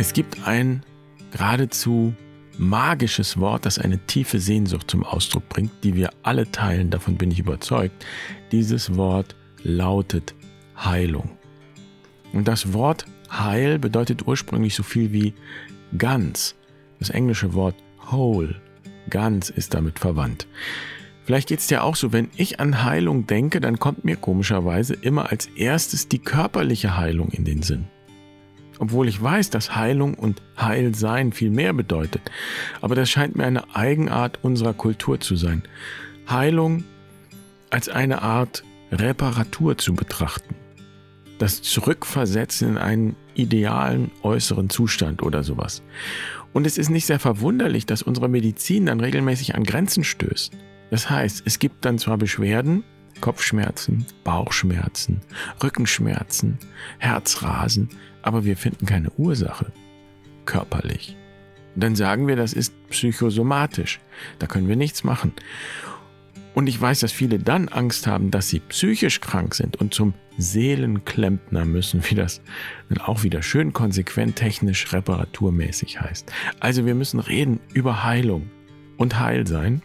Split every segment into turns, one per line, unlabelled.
Es gibt ein geradezu magisches Wort, das eine tiefe Sehnsucht zum Ausdruck bringt, die wir alle teilen, davon bin ich überzeugt. Dieses Wort lautet Heilung. Und das Wort Heil bedeutet ursprünglich so viel wie ganz. Das englische Wort whole, ganz ist damit verwandt. Vielleicht geht es dir auch so, wenn ich an Heilung denke, dann kommt mir komischerweise immer als erstes die körperliche Heilung in den Sinn. Obwohl ich weiß, dass Heilung und Heilsein viel mehr bedeutet. Aber das scheint mir eine Eigenart unserer Kultur zu sein. Heilung als eine Art Reparatur zu betrachten. Das Zurückversetzen in einen idealen äußeren Zustand oder sowas. Und es ist nicht sehr verwunderlich, dass unsere Medizin dann regelmäßig an Grenzen stößt. Das heißt, es gibt dann zwar Beschwerden, Kopfschmerzen, Bauchschmerzen, Rückenschmerzen, Herzrasen, aber wir finden keine Ursache körperlich. Dann sagen wir, das ist psychosomatisch. Da können wir nichts machen. Und ich weiß, dass viele dann Angst haben, dass sie psychisch krank sind und zum Seelenklempner müssen, wie das dann auch wieder schön konsequent technisch reparaturmäßig heißt. Also wir müssen reden über Heilung und Heilsein.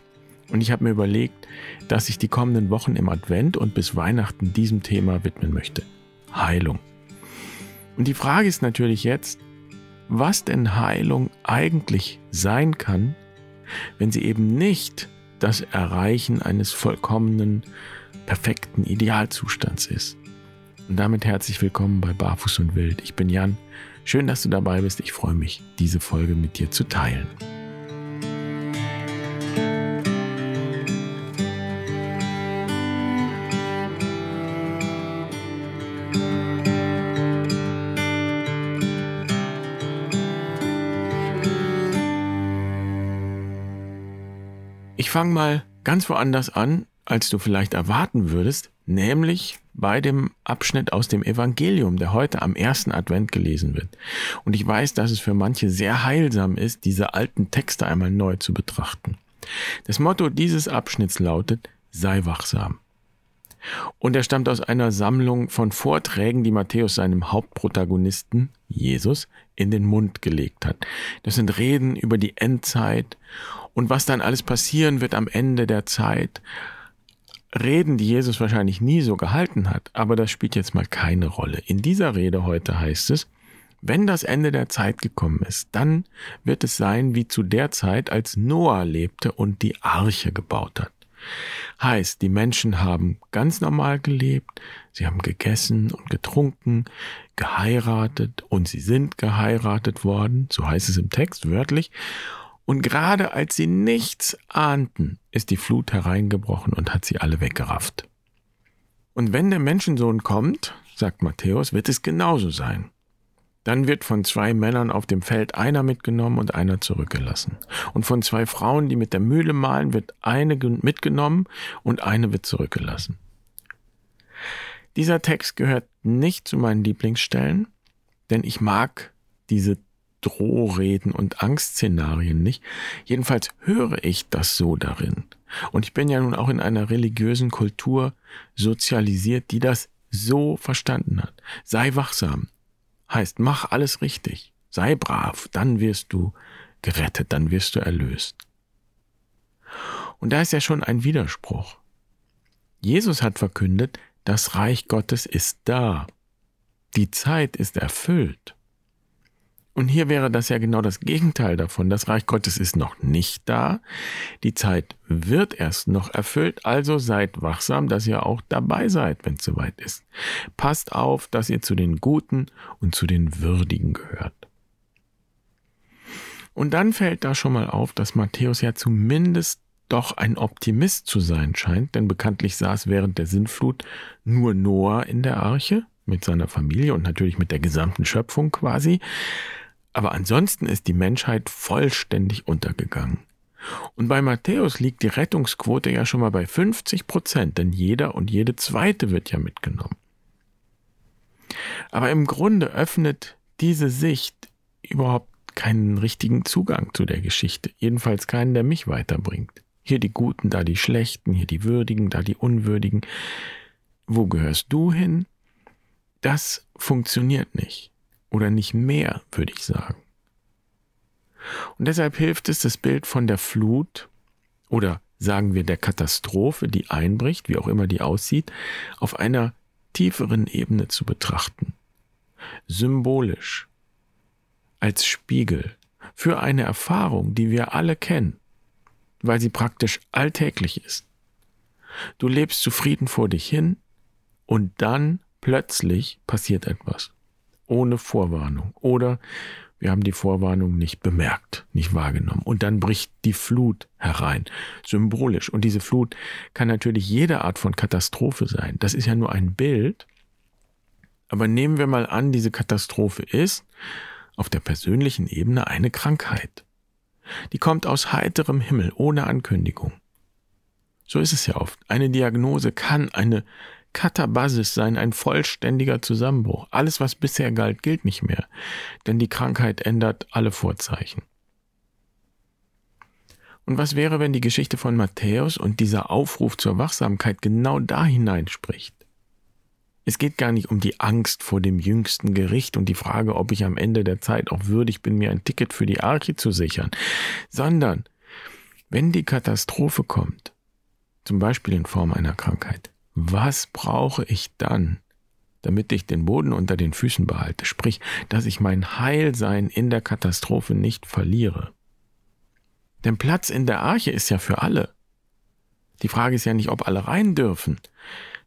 Und ich habe mir überlegt, dass ich die kommenden Wochen im Advent und bis Weihnachten diesem Thema widmen möchte. Heilung. Und die Frage ist natürlich jetzt, was denn Heilung eigentlich sein kann, wenn sie eben nicht das Erreichen eines vollkommenen, perfekten Idealzustands ist. Und damit herzlich willkommen bei Barfuß und Wild. Ich bin Jan. Schön, dass du dabei bist. Ich freue mich, diese Folge mit dir zu teilen. Fange mal ganz woanders an, als du vielleicht erwarten würdest, nämlich bei dem Abschnitt aus dem Evangelium, der heute am ersten Advent gelesen wird. Und ich weiß, dass es für manche sehr heilsam ist, diese alten Texte einmal neu zu betrachten. Das Motto dieses Abschnitts lautet, sei wachsam. Und er stammt aus einer Sammlung von Vorträgen, die Matthäus seinem Hauptprotagonisten, Jesus, in den Mund gelegt hat. Das sind Reden über die Endzeit und was dann alles passieren wird am Ende der Zeit. Reden, die Jesus wahrscheinlich nie so gehalten hat, aber das spielt jetzt mal keine Rolle. In dieser Rede heute heißt es, wenn das Ende der Zeit gekommen ist, dann wird es sein wie zu der Zeit, als Noah lebte und die Arche gebaut hat. Heißt, die Menschen haben ganz normal gelebt, sie haben gegessen und getrunken, geheiratet und sie sind geheiratet worden, so heißt es im Text wörtlich, und gerade als sie nichts ahnten, ist die Flut hereingebrochen und hat sie alle weggerafft. Und wenn der Menschensohn kommt, sagt Matthäus, wird es genauso sein. Dann wird von zwei Männern auf dem Feld einer mitgenommen und einer zurückgelassen. Und von zwei Frauen, die mit der Mühle mahlen, wird eine mitgenommen und eine wird zurückgelassen. Dieser Text gehört nicht zu meinen Lieblingsstellen, denn ich mag diese Drohreden und Angstszenarien nicht. Jedenfalls höre ich das so darin. Und ich bin ja nun auch in einer religiösen Kultur sozialisiert, die das so verstanden hat. Sei wachsam, Heißt, mach alles richtig, sei brav, dann wirst du gerettet, dann wirst du erlöst. Und da ist ja schon ein Widerspruch. Jesus hat verkündet, das Reich Gottes ist da. Die Zeit ist erfüllt. Und hier wäre das ja genau das Gegenteil davon. Das Reich Gottes ist noch nicht da. Die Zeit wird erst noch erfüllt. Also seid wachsam, dass ihr auch dabei seid, wenn es soweit ist. Passt auf, dass ihr zu den Guten und zu den Würdigen gehört. Und dann fällt da schon mal auf, dass Matthäus ja zumindest doch ein Optimist zu sein scheint, denn bekanntlich saß während der Sintflut nur Noah in der Arche mit seiner Familie und natürlich mit der gesamten Schöpfung quasi. Aber ansonsten ist die Menschheit vollständig untergegangen. Und bei Matthäus liegt die Rettungsquote ja schon mal bei 50 Prozent, denn jeder und jede zweite wird ja mitgenommen. Aber im Grunde öffnet diese Sicht überhaupt keinen richtigen Zugang zu der Geschichte, jedenfalls keinen, der mich weiterbringt. Hier die Guten, da die Schlechten, hier die Würdigen, da die Unwürdigen. Wo gehörst du hin? Das funktioniert nicht oder nicht mehr, würde ich sagen. Und deshalb hilft es, das Bild von der Flut oder sagen wir der Katastrophe, die einbricht, wie auch immer die aussieht, auf einer tieferen Ebene zu betrachten. Symbolisch, als Spiegel für eine Erfahrung, die wir alle kennen, weil sie praktisch alltäglich ist. Du lebst zufrieden vor dich hin und dann plötzlich passiert etwas. Ohne Vorwarnung. Oder wir haben die Vorwarnung nicht bemerkt, nicht wahrgenommen. Und dann bricht die Flut herein, symbolisch. Und diese Flut kann natürlich jede Art von Katastrophe sein. Das ist ja nur ein Bild. Aber nehmen wir mal an, diese Katastrophe ist auf der persönlichen Ebene eine Krankheit. Die kommt aus heiterem Himmel, ohne Ankündigung. So ist es ja oft. Eine Diagnose kann eine Katabasis sein, ein vollständiger Zusammenbruch. Alles, was bisher galt, gilt nicht mehr, denn die Krankheit ändert alle Vorzeichen. Und was wäre, wenn die Geschichte von Matthäus und dieser Aufruf zur Wachsamkeit genau da hineinspricht? Es geht gar nicht um die Angst vor dem jüngsten Gericht und die Frage, ob ich am Ende der Zeit auch würdig bin, mir ein Ticket für die Arche zu sichern, sondern wenn die Katastrophe kommt, zum Beispiel in Form einer Krankheit, was brauche ich dann, damit ich den Boden unter den Füßen behalte, sprich, dass ich mein Heilsein in der Katastrophe nicht verliere. Denn Platz in der Arche ist ja für alle. Die Frage ist ja nicht, ob alle rein dürfen,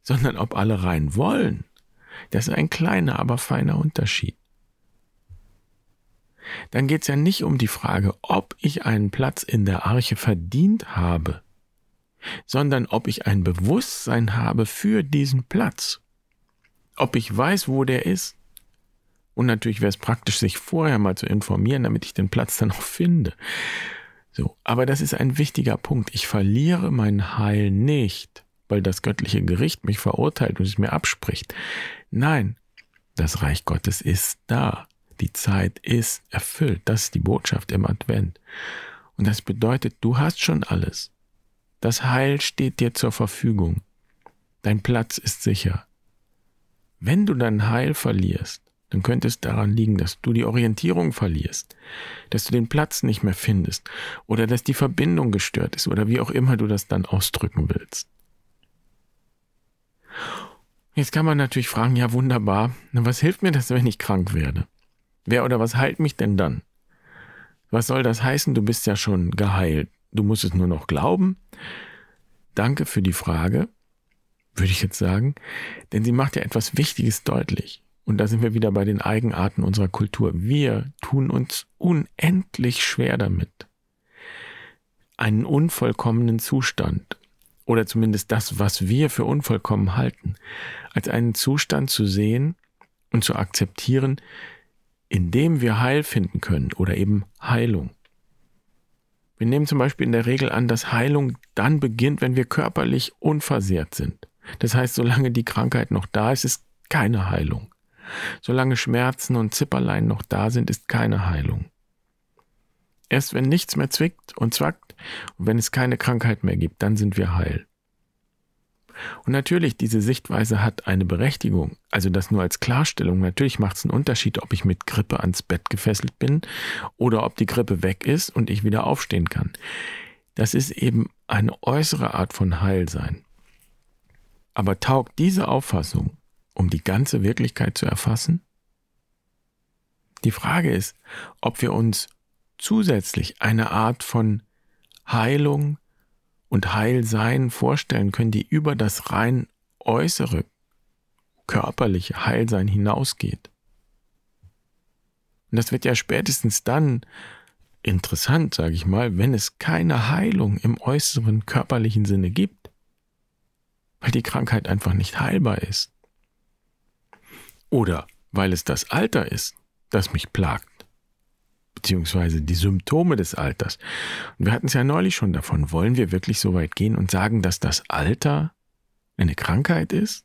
sondern ob alle rein wollen. Das ist ein kleiner, aber feiner Unterschied. Dann geht es ja nicht um die Frage, ob ich einen Platz in der Arche verdient habe, sondern ob ich ein Bewusstsein habe für diesen Platz. Ob ich weiß, wo der ist. Und natürlich wäre es praktisch, sich vorher mal zu informieren, damit ich den Platz dann auch finde. So, aber das ist ein wichtiger Punkt. Ich verliere mein Heil nicht, weil das göttliche Gericht mich verurteilt und es mir abspricht. Nein, das Reich Gottes ist da. Die Zeit ist erfüllt. Das ist die Botschaft im Advent. Und das bedeutet, du hast schon alles. Das Heil steht dir zur Verfügung. Dein Platz ist sicher. Wenn du dein Heil verlierst, dann könnte es daran liegen, dass du die Orientierung verlierst, dass du den Platz nicht mehr findest oder dass die Verbindung gestört ist oder wie auch immer du das dann ausdrücken willst. Jetzt kann man natürlich fragen, ja wunderbar, was hilft mir das, wenn ich krank werde? Wer oder was heilt mich denn dann? Was soll das heißen, du bist ja schon geheilt? Du musst es nur noch glauben. Danke für die Frage, würde ich jetzt sagen, denn sie macht ja etwas Wichtiges deutlich. Und da sind wir wieder bei den Eigenarten unserer Kultur. Wir tun uns unendlich schwer damit, einen unvollkommenen Zustand oder zumindest das, was wir für unvollkommen halten, als einen Zustand zu sehen und zu akzeptieren, in dem wir Heil finden können oder eben Heilung. Wir nehmen zum Beispiel in der Regel an, dass Heilung dann beginnt, wenn wir körperlich unversehrt sind. Das heißt, solange die Krankheit noch da ist, ist keine Heilung. Solange Schmerzen und Zipperlein noch da sind, ist keine Heilung. Erst wenn nichts mehr zwickt und zwackt und wenn es keine Krankheit mehr gibt, dann sind wir heil. Und natürlich, diese Sichtweise hat eine Berechtigung. Also das nur als Klarstellung. Natürlich macht es einen Unterschied, ob ich mit Grippe ans Bett gefesselt bin oder ob die Grippe weg ist und ich wieder aufstehen kann. Das ist eben eine äußere Art von Heilsein. Aber taugt diese Auffassung, um die ganze Wirklichkeit zu erfassen? Die Frage ist, ob wir uns zusätzlich eine Art von Heilung, und Heilsein vorstellen können, die über das rein äußere körperliche Heilsein hinausgeht. Und das wird ja spätestens dann interessant, sage ich mal, wenn es keine Heilung im äußeren körperlichen Sinne gibt, weil die Krankheit einfach nicht heilbar ist. Oder weil es das Alter ist, das mich plagt beziehungsweise die Symptome des Alters. Und wir hatten es ja neulich schon davon. Wollen wir wirklich so weit gehen und sagen, dass das Alter eine Krankheit ist?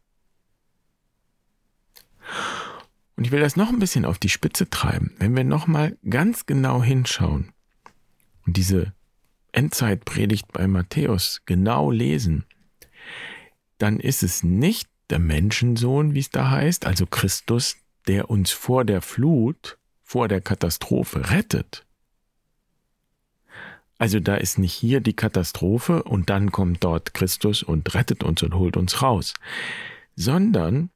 Und ich will das noch ein bisschen auf die Spitze treiben. Wenn wir nochmal ganz genau hinschauen und diese Endzeitpredigt bei Matthäus genau lesen, dann ist es nicht der Menschensohn, wie es da heißt, also Christus, der uns vor der Flut vor der Katastrophe rettet, Also da ist nicht hier die Katastrophe und dann kommt dort Christus und rettet uns und holt uns raus, sondern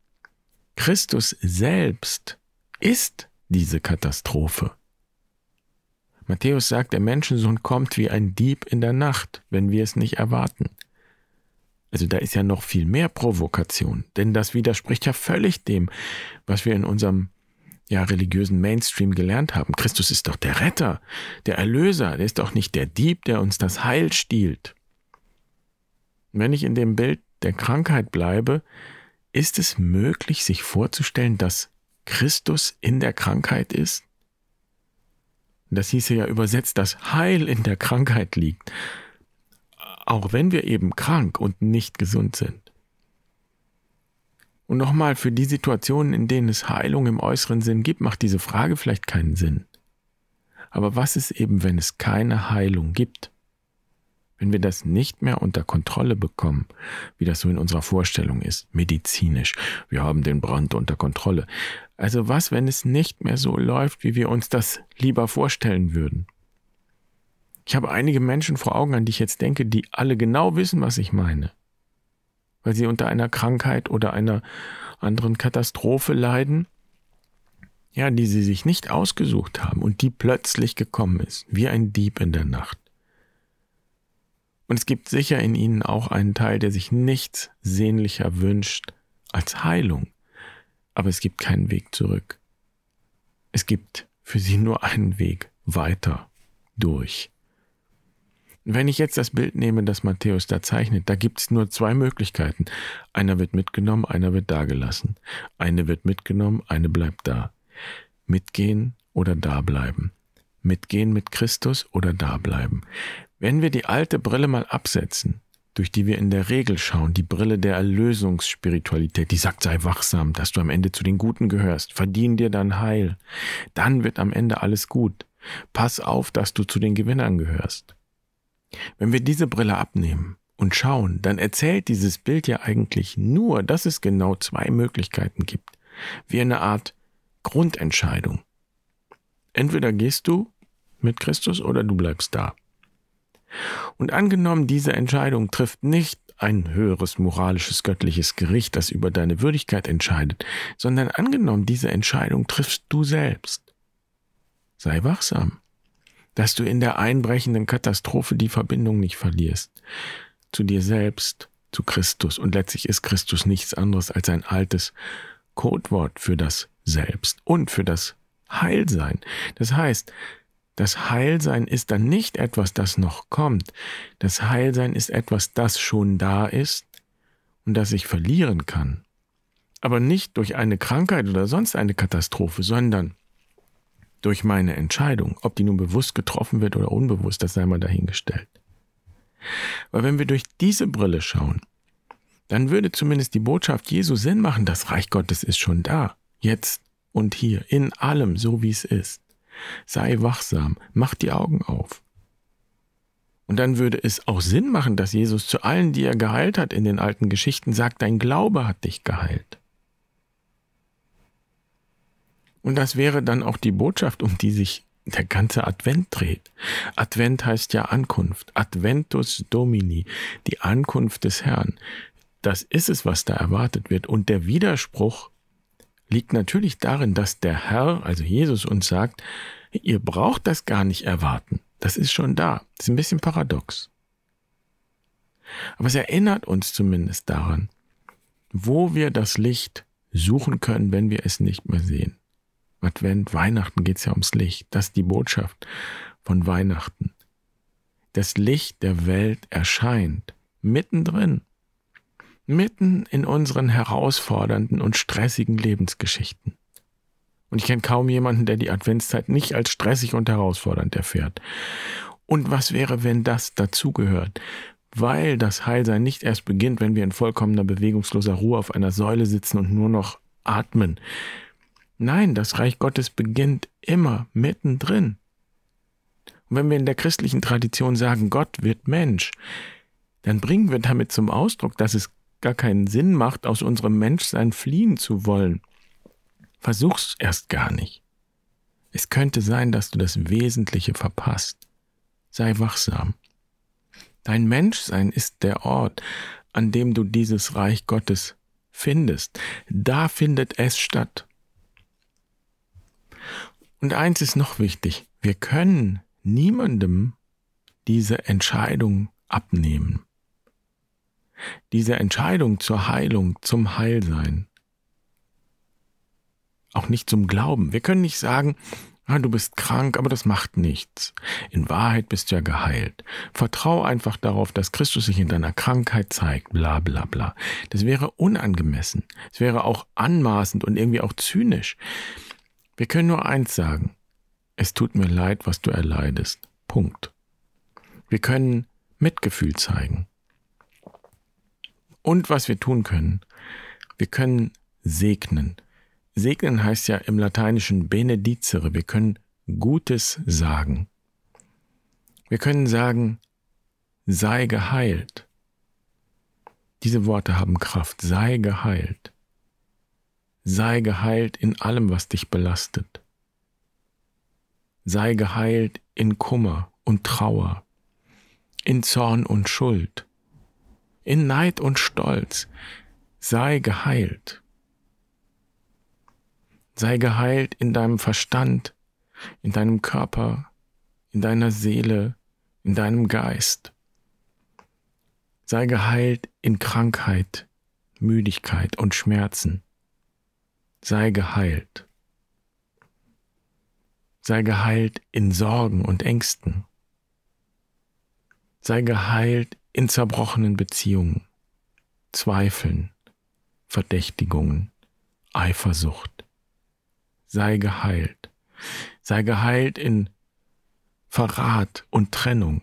Christus selbst ist diese Katastrophe. Matthäus sagt, der Menschensohn kommt wie ein Dieb in der Nacht, wenn wir es nicht erwarten. Also da ist ja noch viel mehr Provokation, denn das widerspricht ja völlig dem, was wir in unserem ja, religiösen Mainstream gelernt haben. Christus ist doch der Retter, der Erlöser, der ist doch nicht der Dieb, der uns das Heil stiehlt. wenn ich in dem Bild der Krankheit bleibe, ist es möglich, sich vorzustellen, dass Christus in der Krankheit ist? Das hieße ja übersetzt, dass Heil in der Krankheit liegt, auch wenn wir eben krank und nicht gesund sind. Und nochmal, für die Situationen, in denen es Heilung im äußeren Sinn gibt, macht diese Frage vielleicht keinen Sinn. Aber was ist eben, wenn es keine Heilung gibt? Wenn wir das nicht mehr unter Kontrolle bekommen, wie das so in unserer Vorstellung ist, medizinisch, wir haben den Brand unter Kontrolle. Also was, wenn es nicht mehr so läuft, wie wir uns das lieber vorstellen würden? Ich habe einige Menschen vor Augen, an die ich jetzt denke, die alle genau wissen, was ich meine weil sie unter einer Krankheit oder einer anderen Katastrophe leiden, ja, die sie sich nicht ausgesucht haben und die plötzlich gekommen ist, wie ein Dieb in der Nacht. Und es gibt sicher in ihnen auch einen Teil, der sich nichts sehnlicher wünscht als Heilung, aber es gibt keinen Weg zurück. Es gibt für sie nur einen Weg weiter durch. Wenn ich jetzt das Bild nehme, das Matthäus da zeichnet, da gibt es nur zwei Möglichkeiten. Einer wird mitgenommen, einer wird dagelassen. Eine wird mitgenommen, eine bleibt da. Mitgehen oder dableiben. Mitgehen mit Christus oder dableiben. Wenn wir die alte Brille mal absetzen, durch die wir in der Regel schauen, die Brille der Erlösungsspiritualität, die sagt, sei wachsam, dass du am Ende zu den Guten gehörst, verdien dir dein Heil, dann wird am Ende alles gut. Pass auf, dass du zu den Gewinnern gehörst. Wenn wir diese Brille abnehmen und schauen, dann erzählt dieses Bild ja eigentlich nur, dass es genau zwei Möglichkeiten gibt, wie eine Art Grundentscheidung. Entweder gehst du mit Christus oder du bleibst da. Und angenommen, diese Entscheidung trifft nicht ein höheres moralisches göttliches Gericht, das über deine Würdigkeit entscheidet, sondern angenommen, diese Entscheidung triffst du selbst. Sei wachsam dass du in der einbrechenden Katastrophe die Verbindung nicht verlierst. Zu dir selbst, zu Christus. Und letztlich ist Christus nichts anderes als ein altes Codewort für das Selbst und für das Heilsein. Das heißt, das Heilsein ist dann nicht etwas, das noch kommt. Das Heilsein ist etwas, das schon da ist und das ich verlieren kann. Aber nicht durch eine Krankheit oder sonst eine Katastrophe, sondern durch meine Entscheidung, ob die nun bewusst getroffen wird oder unbewusst, das sei mal dahingestellt. Weil wenn wir durch diese Brille schauen, dann würde zumindest die Botschaft Jesu Sinn machen, das Reich Gottes ist schon da, jetzt und hier, in allem, so wie es ist. Sei wachsam, mach die Augen auf. Und dann würde es auch Sinn machen, dass Jesus zu allen, die er geheilt hat in den alten Geschichten, sagt, dein Glaube hat dich geheilt. Und das wäre dann auch die Botschaft, um die sich der ganze Advent dreht. Advent heißt ja Ankunft. Adventus Domini, die Ankunft des Herrn. Das ist es, was da erwartet wird. Und der Widerspruch liegt natürlich darin, dass der Herr, also Jesus, uns sagt, ihr braucht das gar nicht erwarten. Das ist schon da. Das ist ein bisschen paradox. Aber es erinnert uns zumindest daran, wo wir das Licht suchen können, wenn wir es nicht mehr sehen. Advent, Weihnachten geht es ja ums Licht. Das ist die Botschaft von Weihnachten. Das Licht der Welt erscheint mittendrin, mitten in unseren herausfordernden und stressigen Lebensgeschichten. Und ich kenne kaum jemanden, der die Adventszeit nicht als stressig und herausfordernd erfährt. Und was wäre, wenn das dazugehört? Weil das Heilsein nicht erst beginnt, wenn wir in vollkommener bewegungsloser Ruhe auf einer Säule sitzen und nur noch atmen, Nein, das Reich Gottes beginnt immer mittendrin. Und wenn wir in der christlichen Tradition sagen, Gott wird Mensch, dann bringen wir damit zum Ausdruck, dass es gar keinen Sinn macht, aus unserem Menschsein fliehen zu wollen. Versuch's erst gar nicht. Es könnte sein, dass du das Wesentliche verpasst. sei wachsam. Dein Menschsein ist der Ort, an dem du dieses Reich Gottes findest. Da findet es statt. Und eins ist noch wichtig, wir können niemandem diese Entscheidung abnehmen. Diese Entscheidung zur Heilung, zum Heilsein. Auch nicht zum Glauben. Wir können nicht sagen, ah, du bist krank, aber das macht nichts. In Wahrheit bist du ja geheilt. Vertrau einfach darauf, dass Christus sich in deiner Krankheit zeigt, bla bla bla. Das wäre unangemessen. Es wäre auch anmaßend und irgendwie auch zynisch. Wir können nur eins sagen. Es tut mir leid, was du erleidest. Punkt. Wir können Mitgefühl zeigen. Und was wir tun können, wir können segnen. Segnen heißt ja im Lateinischen benedicere. Wir können Gutes sagen. Wir können sagen, sei geheilt. Diese Worte haben Kraft. Sei geheilt. Sei geheilt in allem, was dich belastet. Sei geheilt in Kummer und Trauer, in Zorn und Schuld, in Neid und Stolz. Sei geheilt. Sei geheilt in deinem Verstand, in deinem Körper, in deiner Seele, in deinem Geist. Sei geheilt in Krankheit, Müdigkeit und Schmerzen sei geheilt. Sei geheilt in Sorgen und Ängsten. Sei geheilt in zerbrochenen Beziehungen, Zweifeln, Verdächtigungen, Eifersucht. Sei geheilt. Sei geheilt in Verrat und Trennung.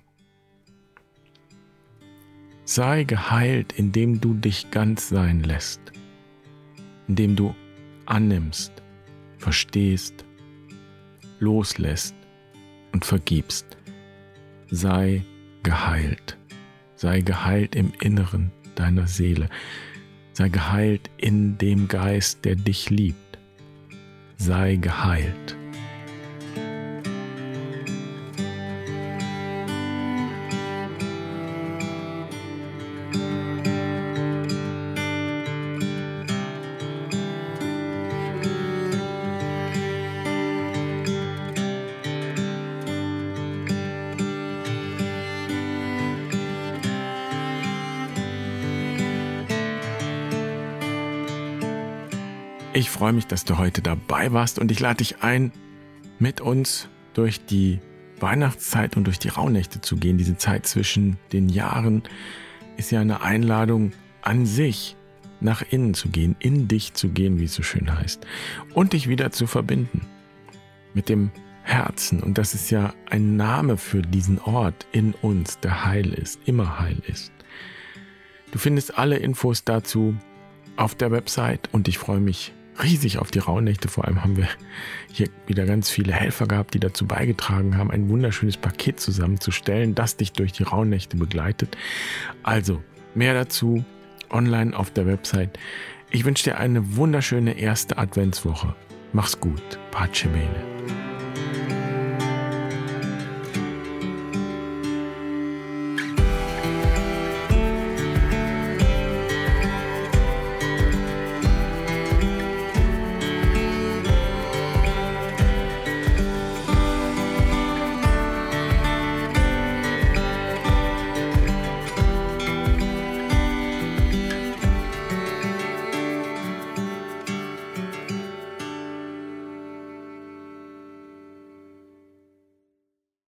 Sei geheilt, indem du dich ganz sein lässt, indem du annimmst, verstehst, loslässt und vergibst. Sei geheilt. Sei geheilt im Inneren deiner Seele. Sei geheilt in dem Geist, der dich liebt. Sei geheilt. Freue mich, dass du heute dabei warst und ich lade dich ein, mit uns durch die Weihnachtszeit und durch die Rauhnächte zu gehen. Diese Zeit zwischen den Jahren ist ja eine Einladung an sich, nach innen zu gehen, in dich zu gehen, wie es so schön heißt, und dich wieder zu verbinden mit dem Herzen. Und das ist ja ein Name für diesen Ort in uns, der heil ist, immer heil ist. Du findest alle Infos dazu auf der Website und ich freue mich riesig auf die Rauhnächte. Vor allem haben wir hier wieder ganz viele Helfer gehabt, die dazu beigetragen haben, ein wunderschönes Paket zusammenzustellen, das dich durch die Rauhnächte begleitet. Also, mehr dazu online auf der Website. Ich wünsche dir eine wunderschöne erste Adventswoche. Mach's gut. Pace bene.